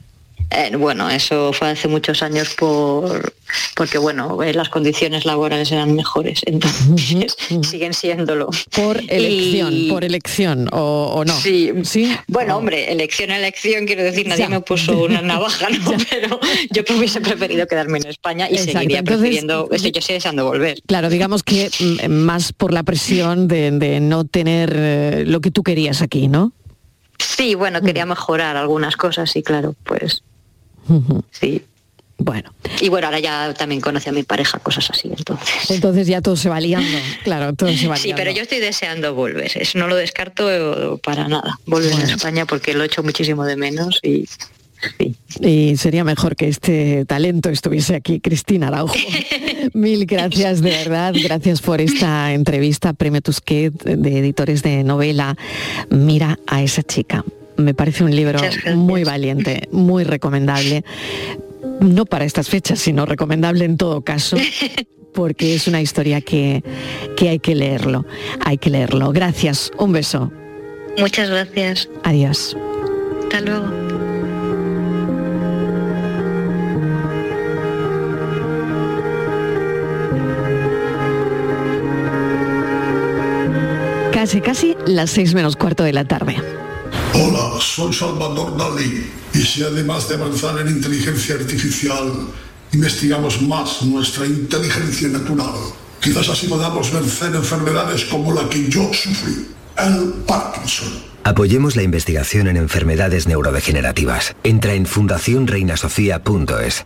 Eh, bueno, eso fue hace muchos años por porque bueno, eh, las condiciones laborales eran mejores, entonces siguen siéndolo. Por elección, por elección o, no. Sí, sí. Bueno, hombre, elección elección, quiero decir, nadie me puso una navaja, ¿no? Pero yo hubiese preferido quedarme en España y seguiría prefiriendo, estoy, yo deseando volver. Claro, digamos que mm, más por la presión de, no tener eh, lo que tú querías aquí, ¿no? Sí, bueno, quería mejorar algunas cosas y claro, pues Sí. Bueno. Y bueno, ahora ya también conoce a mi pareja, cosas así, entonces. Entonces ya todo se va liando, claro, todo se va Sí, pero yo estoy deseando volver, eso no lo descarto para nada, volver a España porque lo he hecho muchísimo de menos y... Y sería mejor que este talento estuviese aquí, Cristina Araujo. Mil gracias, de verdad. Gracias por esta entrevista, Premio Tusquet de editores de novela. Mira a esa chica me parece un libro muy valiente, muy recomendable. No para estas fechas, sino recomendable en todo caso, porque es una historia que, que hay que leerlo. Hay que leerlo. Gracias. Un beso. Muchas gracias. Adiós. Hasta luego. casi casi las 6 menos cuarto de la tarde. Hola, soy Salvador Dalí. Y si además de avanzar en inteligencia artificial, investigamos más nuestra inteligencia natural, quizás así podamos vencer enfermedades como la que yo sufrí, el Parkinson. Apoyemos la investigación en enfermedades neurodegenerativas. Entra en fundacionreinasofía.es.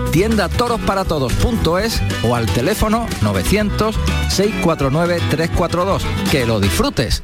tienda torosparatodos.es o al teléfono 900-649-342. Que lo disfrutes.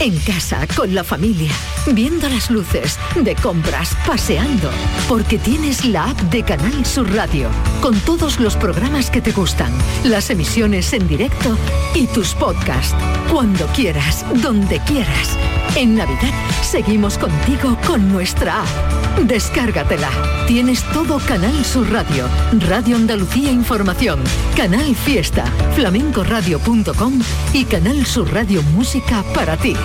en casa, con la familia, viendo las luces, de compras, paseando, porque tienes la app de Canal Sur Radio, con todos los programas que te gustan, las emisiones en directo y tus podcasts, cuando quieras, donde quieras. En Navidad seguimos contigo con nuestra app. Descárgatela. Tienes todo Canal Sur Radio, Radio Andalucía Información, Canal Fiesta, flamencoradio.com y Canal Sur Radio Música para ti.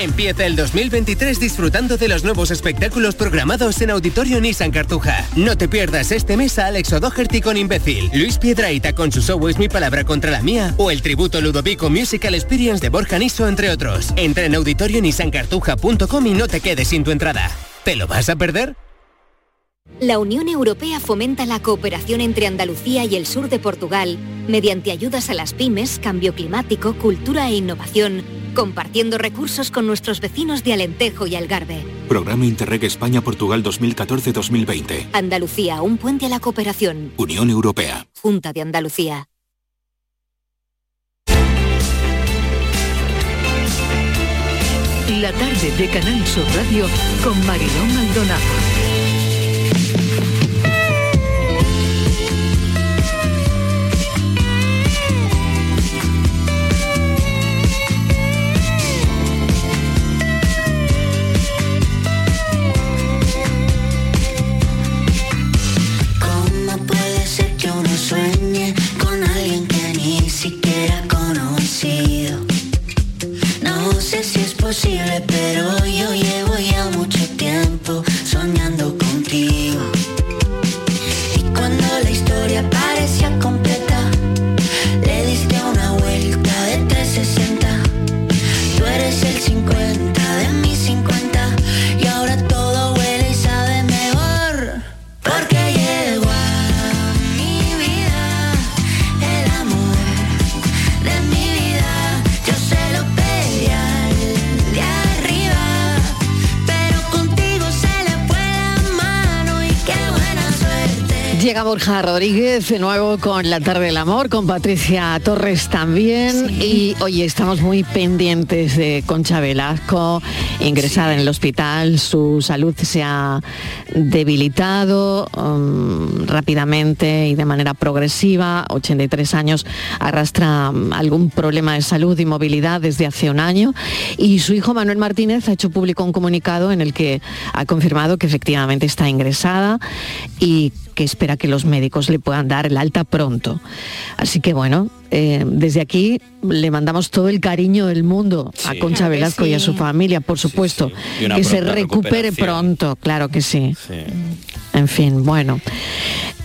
Empieza el 2023 disfrutando de los nuevos espectáculos programados en Auditorio Nissan Cartuja. No te pierdas este mes a Alex O'Doherty con Imbécil, Luis Piedraita con su show Es mi palabra contra la mía o el tributo Ludovico Musical Experience de Borja Niso, entre otros. Entra en auditorionissancartuja.com y no te quedes sin tu entrada. ¿Te lo vas a perder? La Unión Europea fomenta la cooperación entre Andalucía y el sur de Portugal mediante ayudas a las pymes, cambio climático, cultura e innovación, compartiendo recursos con nuestros vecinos de Alentejo y Algarve. Programa Interreg España-Portugal 2014-2020. Andalucía, un puente a la cooperación. Unión Europea. Junta de Andalucía. La tarde de Canal Sur Radio con Mariló Maldonado. imposible, pero yo llevo ya mucho Llega Borja Rodríguez de nuevo con la tarde del amor, con Patricia Torres también. Y oye, estamos muy pendientes de Concha Velasco, ingresada en el hospital. Su salud se ha debilitado um, rápidamente y de manera progresiva. 83 años, arrastra um, algún problema de salud y movilidad desde hace un año. Y su hijo Manuel Martínez ha hecho público un comunicado en el que ha confirmado que efectivamente está ingresada y que espera que los médicos le puedan dar el alta pronto. Así que bueno, eh, desde aquí le mandamos todo el cariño del mundo a Concha Claro Velasco y a su familia, por supuesto, que se recupere pronto, claro que sí. En fin, bueno.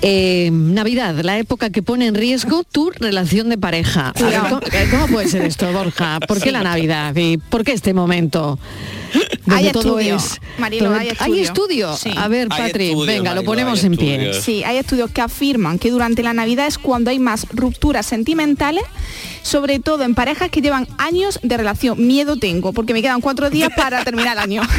Eh, Navidad, la época que pone en riesgo tu relación de pareja. A ver, ¿cómo, eh, cómo puede ser esto, Borja? ¿Por qué la Navidad? ¿Y por qué este momento? donde Hay todo estudio, es- Marilo, todo- hay ¿Hay estudio. estudio? Sí. A ver, Patri, estudios, venga, lo ponemos en pie. Sí, hay estudios que afirman que durante la Navidad es cuando hay más rupturas sentimentales, sobre todo en parejas que llevan años de relación. Miedo tengo, porque me quedan cuatro días para terminar el año.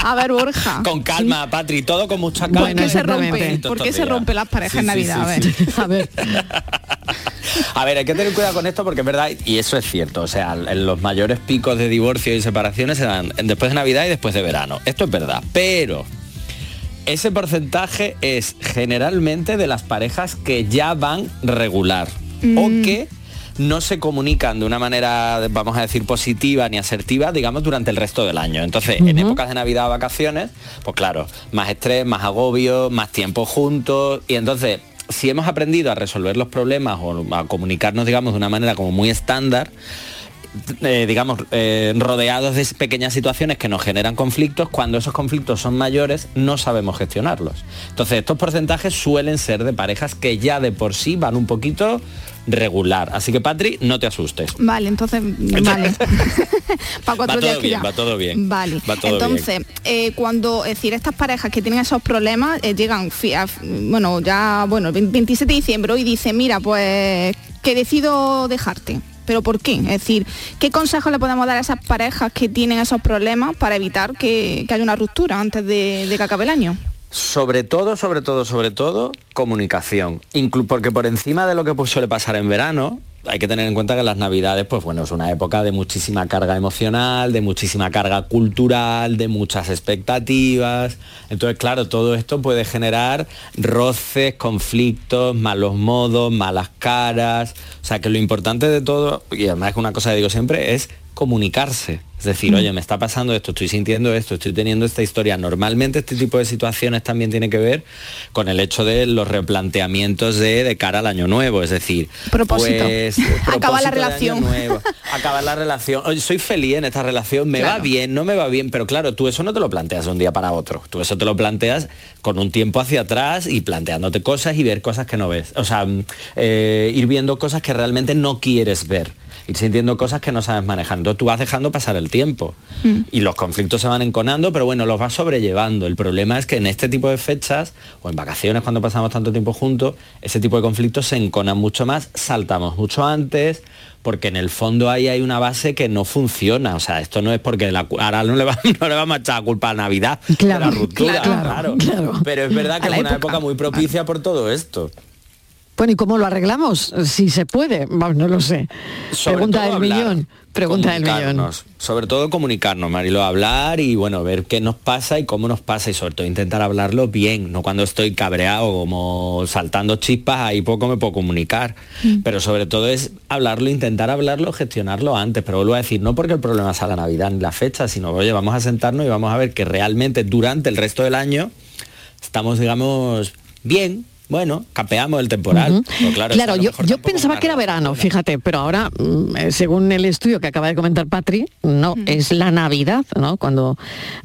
A ver, Borja. Con calma, Patri, todo con mucha calma. ¿Por qué se rompe? ¿Por qué se días. rompen las parejas Sí, en Navidad? sí, a ver. sí. A ver, hay que tener cuidado con esto porque es verdad, y eso es cierto, o sea, en los mayores picos de divorcio y separaciones se dan después de Navidad y después de verano. Esto es verdad, pero ese porcentaje es generalmente de las parejas que ya van regular o que no se comunican de una manera, vamos a decir, positiva ni asertiva, digamos, durante el resto del año. Entonces, en épocas de Navidad o vacaciones, pues claro, más estrés, más agobio, más tiempo juntos. Y entonces, si hemos aprendido a resolver los problemas o a comunicarnos, digamos, de una manera como muy estándar, eh, digamos, eh, rodeados de pequeñas situaciones que nos generan conflictos, cuando esos conflictos son mayores no sabemos gestionarlos. Entonces estos porcentajes suelen ser de parejas que ya de por sí van un poquito regular. Así que Patri, no te asustes. Vale, entonces, vale. Para cuatro Va días todo que bien, ya. va todo bien. Vale, Va todo entonces, eh, cuando, es decir, estas parejas que tienen esos problemas llegan, a- bueno, ya, bueno, el 27 de diciembre y dicen, mira, pues que decido dejarte. ¿Pero por qué? Es decir, ¿qué consejo le podemos dar a esas parejas que tienen esos problemas para evitar que, que haya una ruptura antes de, de que acabe el año? Sobre todo, sobre todo, sobre todo, comunicación. Porque por encima de lo que pues, suele pasar en verano, hay que tener en cuenta que las navidades, pues bueno, es una época de muchísima carga emocional, de muchísima carga cultural, de muchas expectativas. Entonces, claro, todo esto puede generar roces, conflictos, malos modos, malas caras. O sea que lo importante de todo, y además es una cosa que digo siempre, es comunicarse. Es decir, oye, me está pasando esto, estoy sintiendo esto, estoy teniendo esta historia. Normalmente este tipo de situaciones también tiene que ver con el hecho de los replanteamientos de, de cara al año nuevo. Es decir, Propósito. pues, Acaba la propósito de año relación. nuevo, acabar la relación. Oye, soy feliz en esta relación, me va bien, no me va bien, pero claro, tú eso no te lo planteas de un día para otro. Tú eso te lo planteas con un tiempo hacia atrás y planteándote cosas y ver cosas que no ves. O sea, eh, ir viendo cosas que realmente no quieres ver. Ir sintiendo cosas que no sabes manejar. Entonces tú vas dejando pasar el tiempo y los conflictos se van enconando, pero bueno, los vas sobrellevando. El problema es que en este tipo de fechas o en vacaciones cuando pasamos tanto tiempo juntos, ese tipo de conflictos se enconan mucho más, saltamos mucho antes, porque en el fondo ahí hay una base que no funciona. O sea, esto no es porque la, ahora no le, va- no le vamos a echar la culpa a Navidad Claro, la ruptura, claro, claro. Pero es verdad que es una época. época muy propicia por todo esto. Bueno, ¿y cómo lo arreglamos? Si se puede, Vamos, no lo sé. Sobre Pregunta del hablar, millón. Pregunta del millón. Sobre todo comunicarnos, Marilo, hablar y bueno, ver qué nos pasa y cómo nos pasa y sobre todo intentar hablarlo bien, no cuando estoy cabreado como saltando chispas, ahí poco me puedo comunicar. Mm. Pero sobre todo es hablarlo, intentar hablarlo, gestionarlo antes. Pero vuelvo a decir, no porque el problema sea la Navidad ni la fecha, sino oye, vamos a sentarnos y vamos a ver que realmente durante el resto del año estamos, digamos, bien. Bueno, capeamos el temporal. Pero claro, Claro, yo, pensaba que era verano, fíjate, pero ahora, mm, eh, según el estudio que acaba de comentar Patri, no, es la Navidad, ¿no? Cuando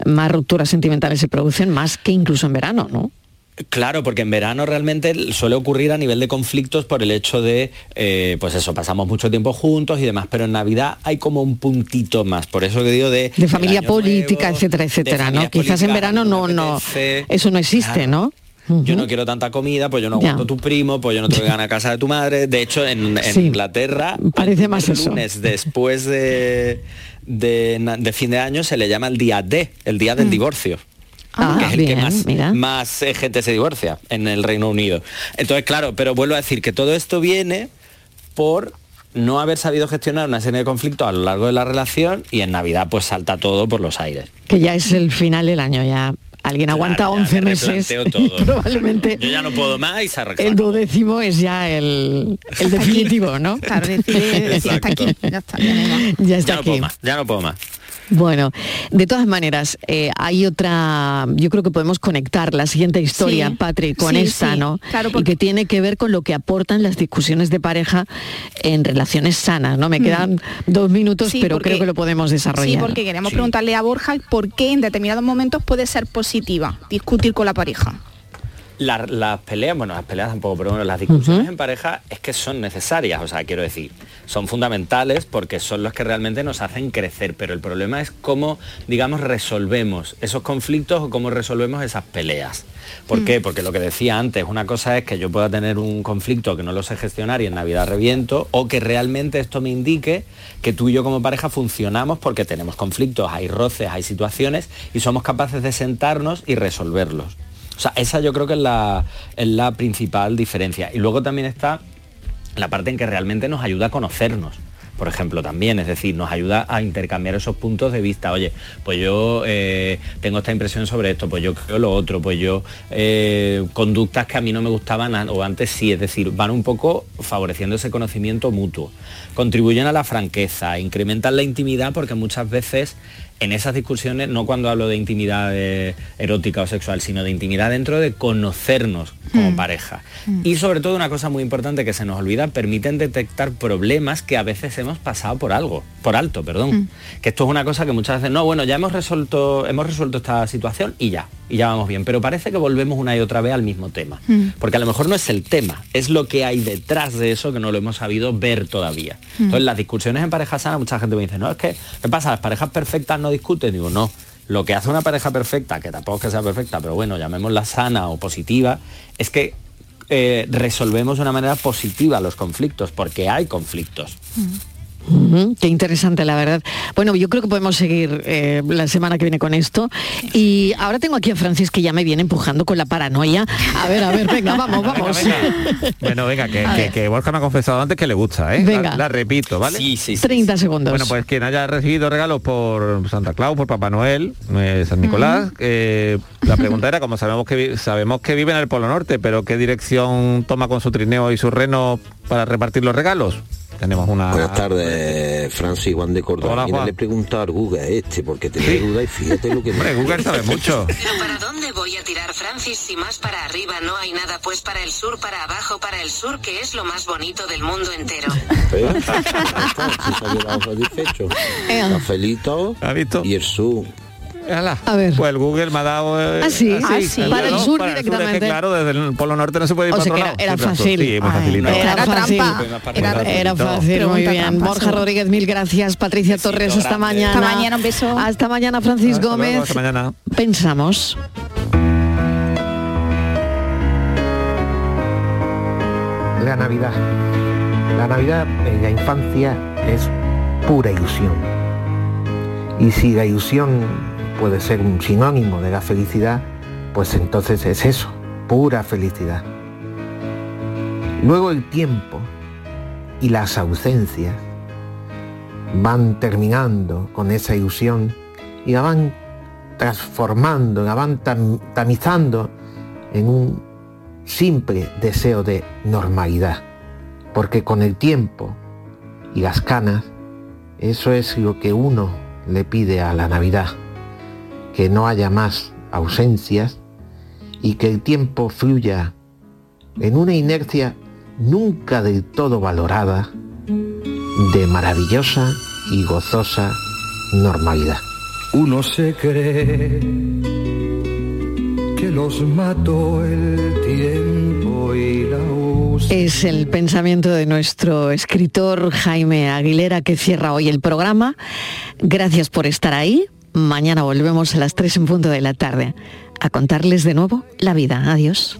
más rupturas sentimentales se producen, más que incluso en verano, ¿no? Claro, porque en verano realmente suele ocurrir a nivel de conflictos por el hecho de, eh, pues eso, pasamos mucho tiempo juntos y demás, pero en Navidad hay como un puntito más, por eso que digo de... De familia política, nuevo, etcétera, etcétera, ¿no? Quizás en verano no, no, eso no existe, claro. ¿no? Yo no quiero tanta comida, pues yo no aguanto tu primo, pues yo no te voy a ganar a casa de tu madre. De hecho, en, en Sí. Inglaterra, Parece más eso. lunes después de, de, fin de año se le llama el día D, el día del Mm. divorcio. Ah, que es el que más, más eh, gente se divorcia en el Reino Unido. Entonces, claro, pero vuelvo a decir que todo esto viene por no haber sabido gestionar una serie de conflictos a lo largo de la relación y en Navidad pues salta todo por los aires. Que ya es el final del año, ya alguien aguanta 11 me meses. y todo. probablemente Yo ya no puedo más y se arregla. el duodécimo es ya el, el definitivo, ¿no? Claro, decide, decide hasta aquí. Ya está, ya. Ya está Ya no aquí. puedo más, ya no puedo más. Bueno, de todas maneras, eh, hay otra, yo creo que podemos conectar la siguiente historia, Sí, Patri, con sí, esta, sí, ¿no? claro, Y porque- que tiene que ver con lo que aportan las discusiones de pareja en relaciones sanas, ¿no? Me Mm. quedan dos minutos, Sí, pero porque- creo que lo podemos desarrollar. Sí, porque queremos preguntarle a Borja por qué en determinados momentos puede ser positiva discutir con la pareja. La- las peleas, bueno, las peleas tampoco, pero bueno, las discusiones en pareja es que son necesarias, o sea, quiero decir, son fundamentales porque son los que realmente nos hacen crecer, pero el problema es cómo, digamos, resolvemos esos conflictos o cómo resolvemos esas peleas. ¿Por Mm. qué? Porque lo que decía antes, una cosa es que yo pueda tener un conflicto que no lo sé gestionar y en Navidad reviento, o que realmente esto me indique que tú y yo como pareja funcionamos porque tenemos conflictos, hay roces, hay situaciones y somos capaces de sentarnos y resolverlos. O sea, esa yo creo que es la, es la principal diferencia. Y luego también está la parte en que realmente nos ayuda a conocernos. Por ejemplo, también, es decir, nos ayuda a intercambiar esos puntos de vista. Oye, pues yo eh, tengo esta impresión sobre esto, pues yo creo lo otro, pues yo eh, conductas que a mí no me gustaban an- o antes sí, es decir, van un poco favoreciendo ese conocimiento mutuo. Contribuyen a la franqueza, incrementan la intimidad porque muchas veces en esas discusiones, no cuando hablo de intimidad eh, erótica o sexual, sino de intimidad dentro de conocernos como Mm. pareja. Y sobre todo una cosa muy importante que se nos olvida, permiten detectar problemas que a veces hemos pasado por algo, por alto, perdón. Mm. Que esto es una cosa que muchas veces, no, bueno, ya hemos resuelto, hemos resuelto esta situación y ya, y ya vamos bien. Pero parece que volvemos una y otra vez al mismo tema. Mm. Porque a lo mejor no es el tema, es lo que hay detrás de eso que no lo hemos sabido ver todavía. Mm. Entonces las discusiones en pareja sana, mucha gente me dice, no, es que, ¿qué pasa? ¿Las parejas perfectas no discuten? Digo, no. Lo que hace una pareja perfecta, que tampoco es que sea perfecta, pero bueno, llamémosla sana o positiva, es que eh, resolvemos de una manera positiva los conflictos, porque hay conflictos. Qué interesante, la verdad. Bueno, yo creo que podemos seguir eh, la semana que viene con esto. Y ahora tengo aquí a Francis que ya me viene empujando con la paranoia. A ver, a ver, venga, vamos, vamos. Bueno, venga, que, que- que Borja me ha confesado antes que le gusta, ¿eh? Venga. La, la repito, ¿vale? Sí, sí, 30 segundos. Bueno, pues quien haya recibido regalos por Santa Claus, por Papá Noel, eh, San Nicolás, eh, la pregunta era, como sabemos que sabemos que vive en el Polo Norte, pero ¿qué dirección toma con su trineo y su reno para repartir los regalos? Tenemos una... Buenas tardes, Francis Juan de Córdoba. Hola, Mira, Juan. le he preguntado a Google a este porque tenía duda y fíjate lo que me Hombre, Google sabe mucho. Pero ¿para dónde voy a tirar, Francis? Si más para arriba no hay nada, pues para el sur, para abajo, para el sur, que es lo más bonito del mundo entero. ¿Eh? Está, se ha quedado satisfecho. Cafelito y el sur. A ver. Pues el Google me ha dado... eh, Ah, sí. así, Ah, Para el sur es que, directamente. claro, desde el Polo Norte no se puede ir O para sea otro que lado. era, fácil. Sí, muy facilito. Era Era fácil. trampa. Era, Era fácil, muy bien. trampa, Borja. Rodríguez, mil gracias. Patricia Torres, hasta grande. mañana. Hasta mañana, un beso. Hasta mañana, Francis Hasta luego, Gómez. hasta mañana. Pensamos. La Navidad. La Navidad en la infancia es pura ilusión. Y si la ilusión puede ser un sinónimo de la felicidad, pues entonces es eso, pura felicidad. Luego el tiempo y las ausencias van terminando con esa ilusión y la van transformando, la van tam- tamizando en un simple deseo de normalidad. Porque con el tiempo y las canas, eso es lo que uno le pide a la Navidad. Que no haya más ausencias y que el tiempo fluya en una inercia nunca del todo valorada de maravillosa y gozosa normalidad. Uno se cree que los mató el tiempo y la ausencia. Es el pensamiento de nuestro escritor Jaime Aguilera que cierra hoy el programa. Gracias por estar ahí. Mañana volvemos a las 3 en punto de la tarde a contarles de nuevo la vida. Adiós.